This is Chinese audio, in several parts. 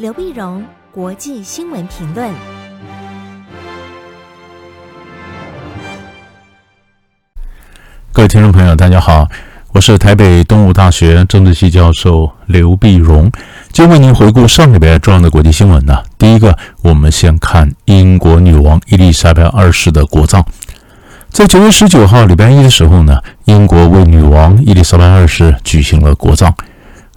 刘碧荣，国际新闻评论。各位听众朋友，大家好，我是台北东吴大学政治系教授刘碧荣，今天为您回顾上礼拜重要的国际新闻呢。第一个，我们先看英国女王伊丽莎白二世的国葬。在九月十九号礼拜一的时候呢，英国为女王伊丽莎白二世举行了国葬，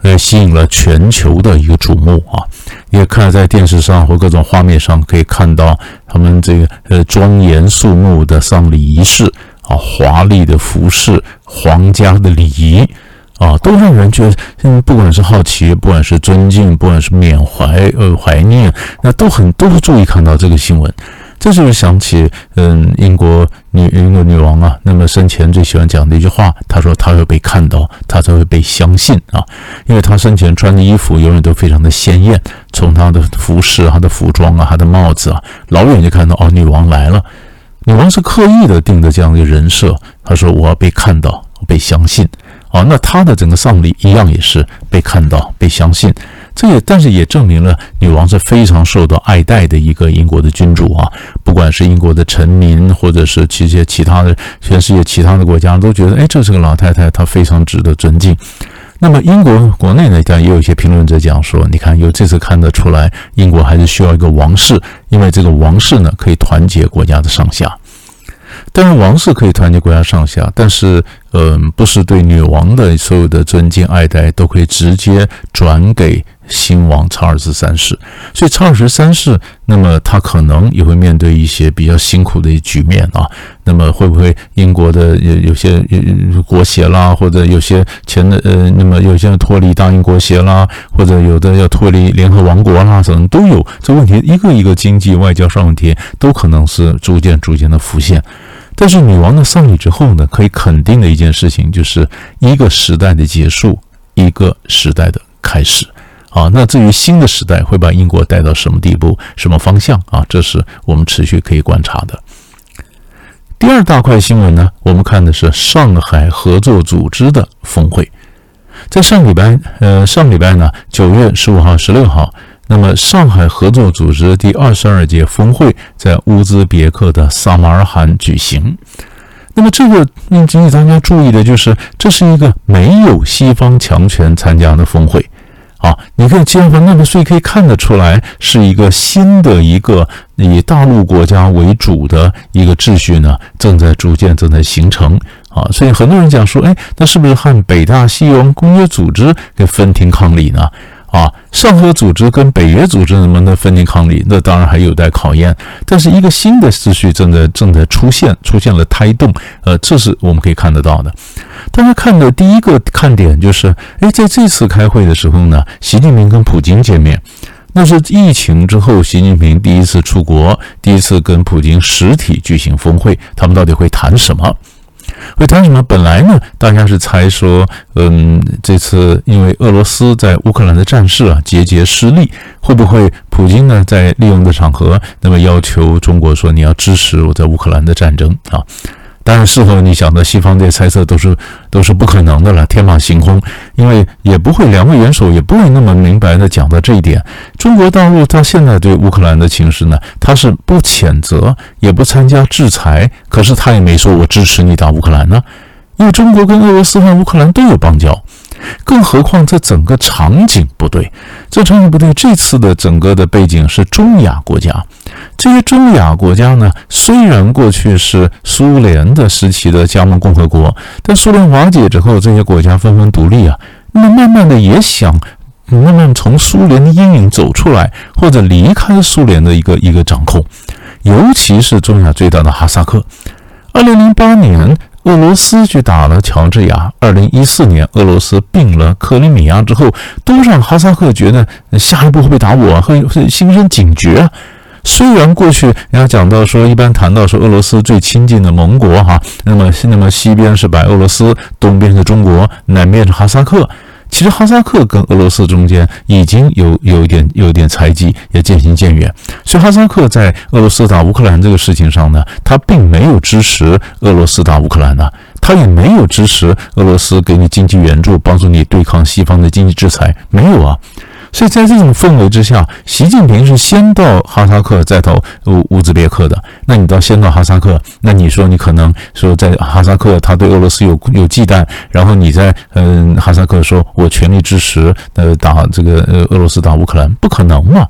呃，吸引了全球的一个瞩目啊。也看在电视上或各种画面上可以看到他们这个呃庄严肃穆的丧礼仪式。啊，华丽的服饰，皇家的礼仪，啊，都让人觉得，嗯，不管是好奇，不管是尊敬，不管是缅怀，呃，怀念，那都很都会注意看到这个新闻。这就是想起，嗯，英国女英国女王啊，那么生前最喜欢讲的一句话，她说：“她会被看到，她才会被相信啊，因为她生前穿的衣服永远都非常的鲜艳，从她的服饰、她的服装啊、她的帽子啊，老远就看到哦，女王来了。”女王是刻意的定的这样一个人设，她说我要被看到，被相信，啊，那她的整个丧礼一样也是被看到、被相信，这也但是也证明了女王是非常受到爱戴的一个英国的君主啊，不管是英国的臣民，或者是其些其他的全世界其他的国家都觉得，哎，这是个老太太，她非常值得尊敬。那么英国国内呢，当然也有一些评论者讲说，你看，由这次看得出来，英国还是需要一个王室，因为这个王室呢，可以团结国家的上下。当然，王室可以团结国家上下，但是，嗯，不是对女王的所有的尊敬爱戴都可以直接转给。新王查尔斯三世，所以查尔斯三世，那么他可能也会面对一些比较辛苦的局面啊。那么会不会英国的有有些国协啦，或者有些前的呃，那么有些人脱离大英国协啦，或者有的要脱离联合王国啦，可能都有这问题，一个一个经济外交上问题都可能是逐渐逐渐的浮现。但是女王的丧礼之后呢，可以肯定的一件事情就是一个时代的结束，一个时代的开始。啊，那至于新的时代会把英国带到什么地步、什么方向啊？这是我们持续可以观察的。第二大块新闻呢，我们看的是上海合作组织的峰会。在上礼拜，呃，上礼拜呢，九月十五号、十六号，那么上海合作组织第二十二届峰会在乌兹别克的萨马尔罕举行。那么这个引起大家注意的就是，这是一个没有西方强权参加的峰会。啊，你看，这样的话，那么所以可以看得出来，是一个新的一个以大陆国家为主的一个秩序呢，正在逐渐正在形成。啊，所以很多人讲说，哎，那是不是和北大西洋公约组织给分庭抗礼呢？啊，上合组织跟北约组织能不能分庭抗礼？那当然还有待考验。但是一个新的秩序正在正在出现，出现了胎动，呃，这是我们可以看得到的。大家看的第一个看点就是，哎，在这次开会的时候呢，习近平跟普京见面，那是疫情之后习近平第一次出国，第一次跟普京实体举行峰会，他们到底会谈什么？会谈什么？本来呢，大家是猜说，嗯，这次因为俄罗斯在乌克兰的战事啊节节失利，会不会普京呢在利用的场合，那么要求中国说你要支持我在乌克兰的战争啊？当然，事后你想的西方这些猜测都是都是不可能的了，天马行空，因为也不会两位元首也不会那么明白的讲到这一点。中国大陆到现在对乌克兰的情势呢，他是不谴责，也不参加制裁，可是他也没说我支持你打乌克兰呢，因为中国跟俄罗斯和乌克兰都有邦交。更何况，这整个场景不对，这场景不对。这次的整个的背景是中亚国家，这些中亚国家呢，虽然过去是苏联的时期的加盟共和国，但苏联瓦解之后，这些国家纷纷独立啊，那么慢慢的也想慢慢从苏联的阴影走出来，或者离开苏联的一个一个掌控，尤其是中亚最大的哈萨克，二零零八年。俄罗斯去打了乔治亚，二零一四年俄罗斯并了克里米亚之后，都让哈萨克觉得下一步会不会打我，会会心生警觉啊。虽然过去人家讲到说，一般谈到说俄罗斯最亲近的盟国哈，那么那么西边是白俄罗斯，东边是中国，南边是哈萨克。其实哈萨克跟俄罗斯中间已经有有一点有一点猜忌，也渐行渐远。所以哈萨克在俄罗斯打乌克兰这个事情上呢，他并没有支持俄罗斯打乌克兰呢，他也没有支持俄罗斯给你经济援助，帮助你对抗西方的经济制裁，没有啊。所以在这种氛围之下，习近平是先到哈萨克，再到乌乌兹别克的。那你到先到哈萨克，那你说你可能说在哈萨克他对俄罗斯有有忌惮，然后你在嗯哈萨克说我全力支持呃打这个呃俄罗斯打乌克兰，不可能嘛？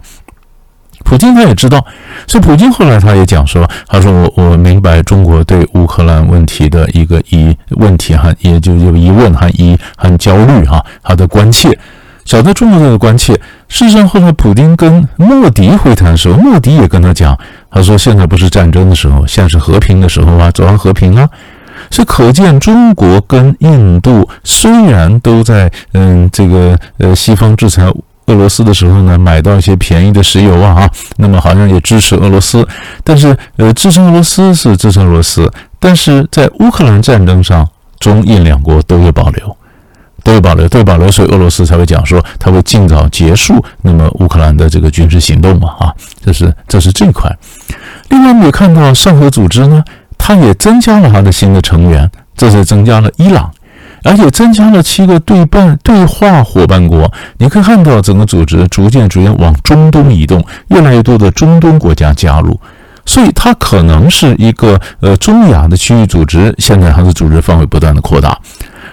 普京他也知道，所以普京后来他也讲说，他说我我明白中国对乌克兰问题的一个疑问题哈，也就有疑问和疑很焦虑哈，他的关切。晓得中国这个关切，事实上后来普京跟莫迪会谈的时候，莫迪也跟他讲，他说现在不是战争的时候，现在是和平的时候啊，走向和平啊。所以可见中国跟印度虽然都在嗯这个呃西方制裁俄罗斯的时候呢，买到一些便宜的石油啊，那么好像也支持俄罗斯，但是呃支持俄罗斯是支持俄罗斯，但是在乌克兰战争上，中印两国都有保留。都有保留，都有保留，所以俄罗斯才会讲说，他会尽早结束那么乌克兰的这个军事行动嘛？啊，这是这是这一块。另外，我们也看到上合组织呢，它也增加了它的新的成员，这是增加了伊朗，而且增加了七个对半对话伙伴国。你可以看到整个组织逐渐逐渐往中东移动，越来越多的中东国家加入，所以它可能是一个呃中亚的区域组织。现在它的组织范围不断的扩大。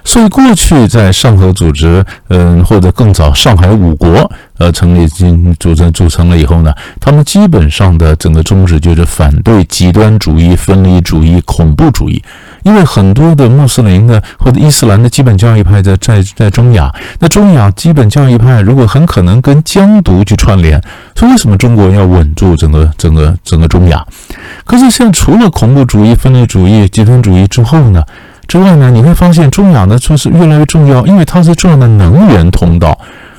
所以过去在上合组织，嗯，或者更早上海五国，呃，成立经组成组成了以后呢，他们基本上的整个宗旨就是反对极端主义、分离主义、恐怖主义。因为很多的穆斯林的或者伊斯兰的基本教义派在在在中亚，那中亚基本教义派如果很可能跟疆独去串联，所以为什么中国要稳住整个整个整个中亚？可是现在除了恐怖主义、分离主义、极端主义之后呢？之外呢，你会发现中亚呢就是越来越重要，因为它是重要的能源通道，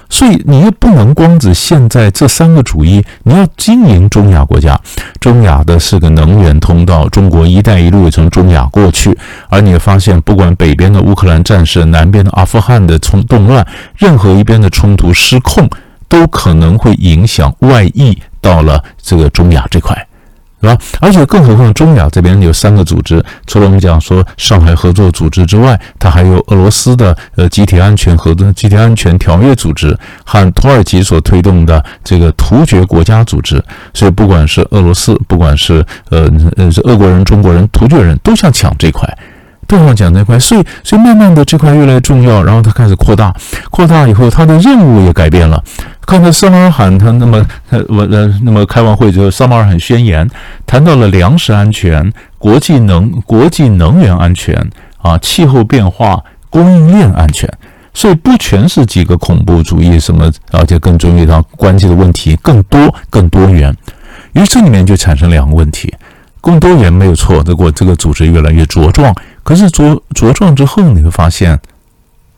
所以你也不能光指现在这三个主义，你要经营中亚国家。中亚的是个能源通道，中国“一带一路”也从中亚过去，而你会发现，不管北边的乌克兰战事，南边的阿富汗的冲动乱，任何一边的冲突失控，都可能会影响外溢到了这个中亚这块。是吧？而且更何况，中亚这边有三个组织，除了我们讲说上海合作组织之外，它还有俄罗斯的呃集体安全合作、集体安全条约组织和土耳其所推动的这个突厥国家组织。所以，不管是俄罗斯，不管是呃呃是俄国人、中国人、突厥人都想抢这块，都想抢这块。所以，所以慢慢的这块越来越重要，然后它开始扩大，扩大以后，它的任务也改变了。刚才萨马尔罕他那么呃我呃那么开完会之后，萨马尔罕宣言谈到了粮食安全、国际能国际能源安全啊、气候变化、供应链安全，所以不全是几个恐怖主义什么，而且更重要的关系的问题更多更多元。于是这里面就产生两个问题：更多元没有错，这个这个组织越来越茁壮，可是茁茁壮之后，你会发现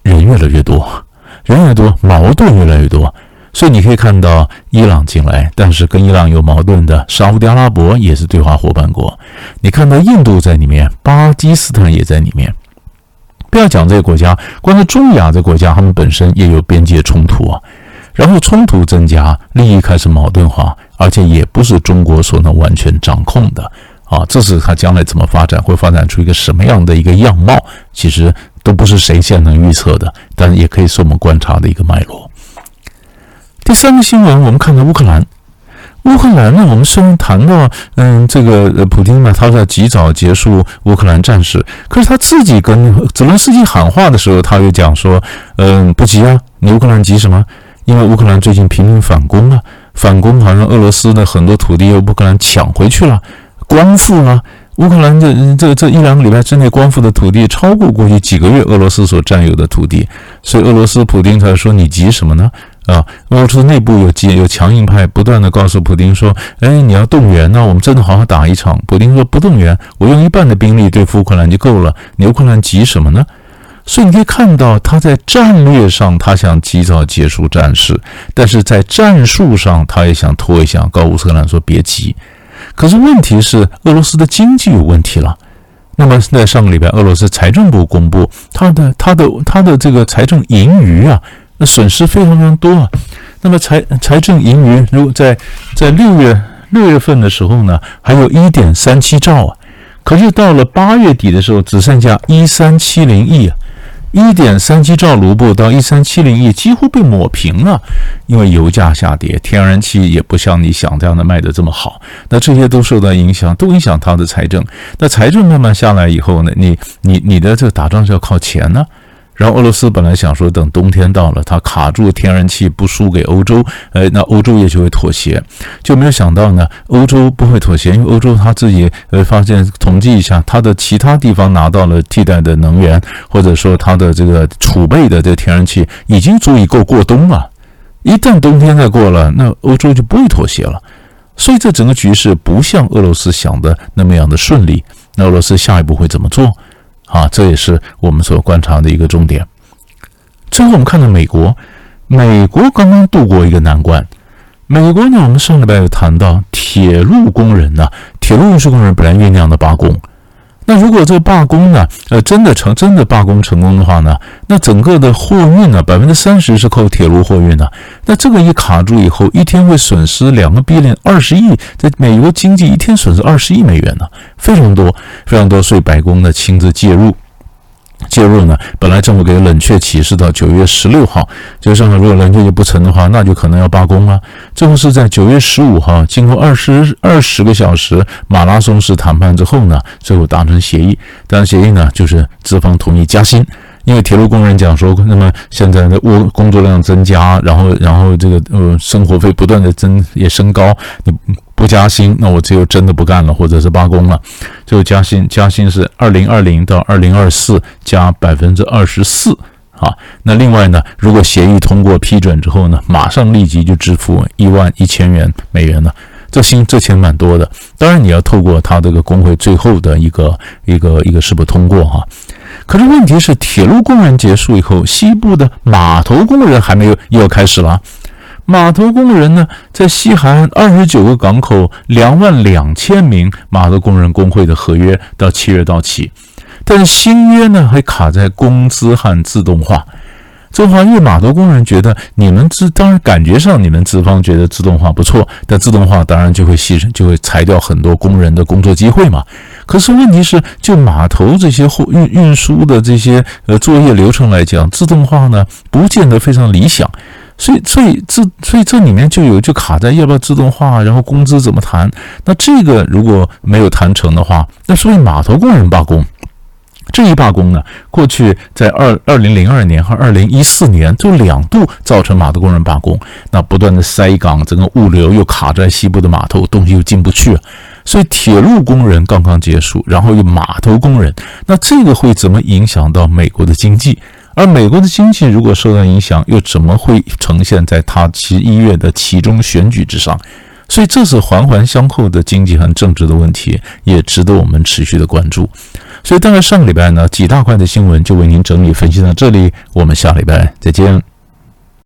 人越来越多，人越多，矛盾越来越多。所以你可以看到伊朗进来，但是跟伊朗有矛盾的沙乌地阿拉伯也是对话伙伴国。你看到印度在里面，巴基斯坦也在里面。不要讲这个国家，光是中亚这国家，他们本身也有边界冲突啊。然后冲突增加，利益开始矛盾化，而且也不是中国所能完全掌控的啊。这是他将来怎么发展，会发展出一个什么样的一个样貌，其实都不是谁现在能预测的，但也可以是我们观察的一个脉络。第三个新闻，我们看看乌克兰。乌克兰呢，我们虽然谈到，嗯，这个，普丁呢，他在及早结束乌克兰战事，可是他自己跟泽连斯基喊话的时候，他又讲说，嗯，不急啊，你乌克兰急什么？因为乌克兰最近频频反攻啊，反攻好像俄罗斯的很多土地由乌克兰抢回去了，光复了。乌克兰这这这一两个礼拜之内光复的土地，超过过去几个月俄罗斯所占有的土地，所以俄罗斯普丁才说，你急什么呢？啊，俄罗斯内部有急有强硬派，不断的告诉普丁说：“哎，你要动员，那我们真的好好打一场。”普丁说：“不动员，我用一半的兵力对付乌克兰就够了。你乌克兰急什么呢？”所以你可以看到，他在战略上他想及早结束战事，但是在战术上他也想拖一下，告乌克兰说别急。可是问题是，俄罗斯的经济有问题了。那么在上个礼拜，俄罗斯财政部公布他的他的他的这个财政盈余啊。那损失非常非常多啊！那么财财政盈余，如果在在六月六月份的时候呢，还有一点三七兆啊，可是到了八月底的时候，只剩下一三七零亿啊，一点三七兆卢布到一三七零亿几乎被抹平了，因为油价下跌，天然气也不像你想这样的卖的这么好，那这些都受到影响，都影响他的财政。那财政慢慢下来以后呢，你你你的这个打仗是要靠钱呢。然后俄罗斯本来想说，等冬天到了，它卡住天然气不输给欧洲，呃，那欧洲也就会妥协，就没有想到呢，欧洲不会妥协，因为欧洲他自己呃发现统计一下，它的其他地方拿到了替代的能源，或者说它的这个储备的这个天然气已经足以够过冬了。一旦冬天再过了，那欧洲就不会妥协了。所以这整个局势不像俄罗斯想的那么样的顺利。那俄罗斯下一步会怎么做？啊，这也是我们所观察的一个重点。最后，我们看到美国，美国刚刚度过一个难关。美国呢，我们上礼拜有谈到铁路工人呢，铁路运输工人本来酝酿的罢工。那如果这罢工呢，呃，真的成真的罢工成功的话呢，那整个的货运呢，百分之三十是靠铁路货运的。那这个一卡住以后，一天会损失两个 billion 二十亿，在美国经济一天损失二十亿美元呢，非常多，非常多。所以白宫呢亲自介入。介入呢？本来政府给冷却期是到九月十六号，就上海如果冷却就不成的话，那就可能要罢工了。最后是在九月十五号，经过二十二十个小时马拉松式谈判之后呢，最后达成协议。但协议呢，就是资方同意加薪。因为铁路工人讲说，那么现在的工工作量增加，然后然后这个呃生活费不断的增也升高，你不加薪，那我只有真的不干了，或者是罢工了。就加薪，加薪是二零二零到二零二四加百分之二十四啊。那另外呢，如果协议通过批准之后呢，马上立即就支付一万一千元美元了。这薪这钱蛮多的。当然你要透过他这个工会最后的一个一个一个是不是通过哈、啊。可是问题是，铁路工人结束以后，西部的码头工人还没有又要开始了。码头工人呢，在西海岸二十九个港口，两万两千名码头工人工会的合约到七月到期，但是新约呢还卡在工资和自动化。自动化，因为码头工人觉得你们资当然感觉上你们资方觉得自动化不错，但自动化当然就会牺牲，就会裁掉很多工人的工作机会嘛。可是问题是，就码头这些货运运输的这些呃作业流程来讲，自动化呢不见得非常理想。所以，所以这所以这里面就有就卡在要不要自动化，然后工资怎么谈？那这个如果没有谈成的话，那所以码头工人罢工。这一罢工呢，过去在二二零零二年和二零一四年就两度造成码头工人罢工，那不断的塞港，整个物流又卡在西部的码头，东西又进不去，所以铁路工人刚刚结束，然后又码头工人，那这个会怎么影响到美国的经济？而美国的经济如果受到影响，又怎么会呈现在他十一月的其中选举之上？所以这次环环相扣的经济和政治的问题，也值得我们持续的关注。所以，大概上个礼拜呢，几大块的新闻就为您整理分析到这里。我们下礼拜再见。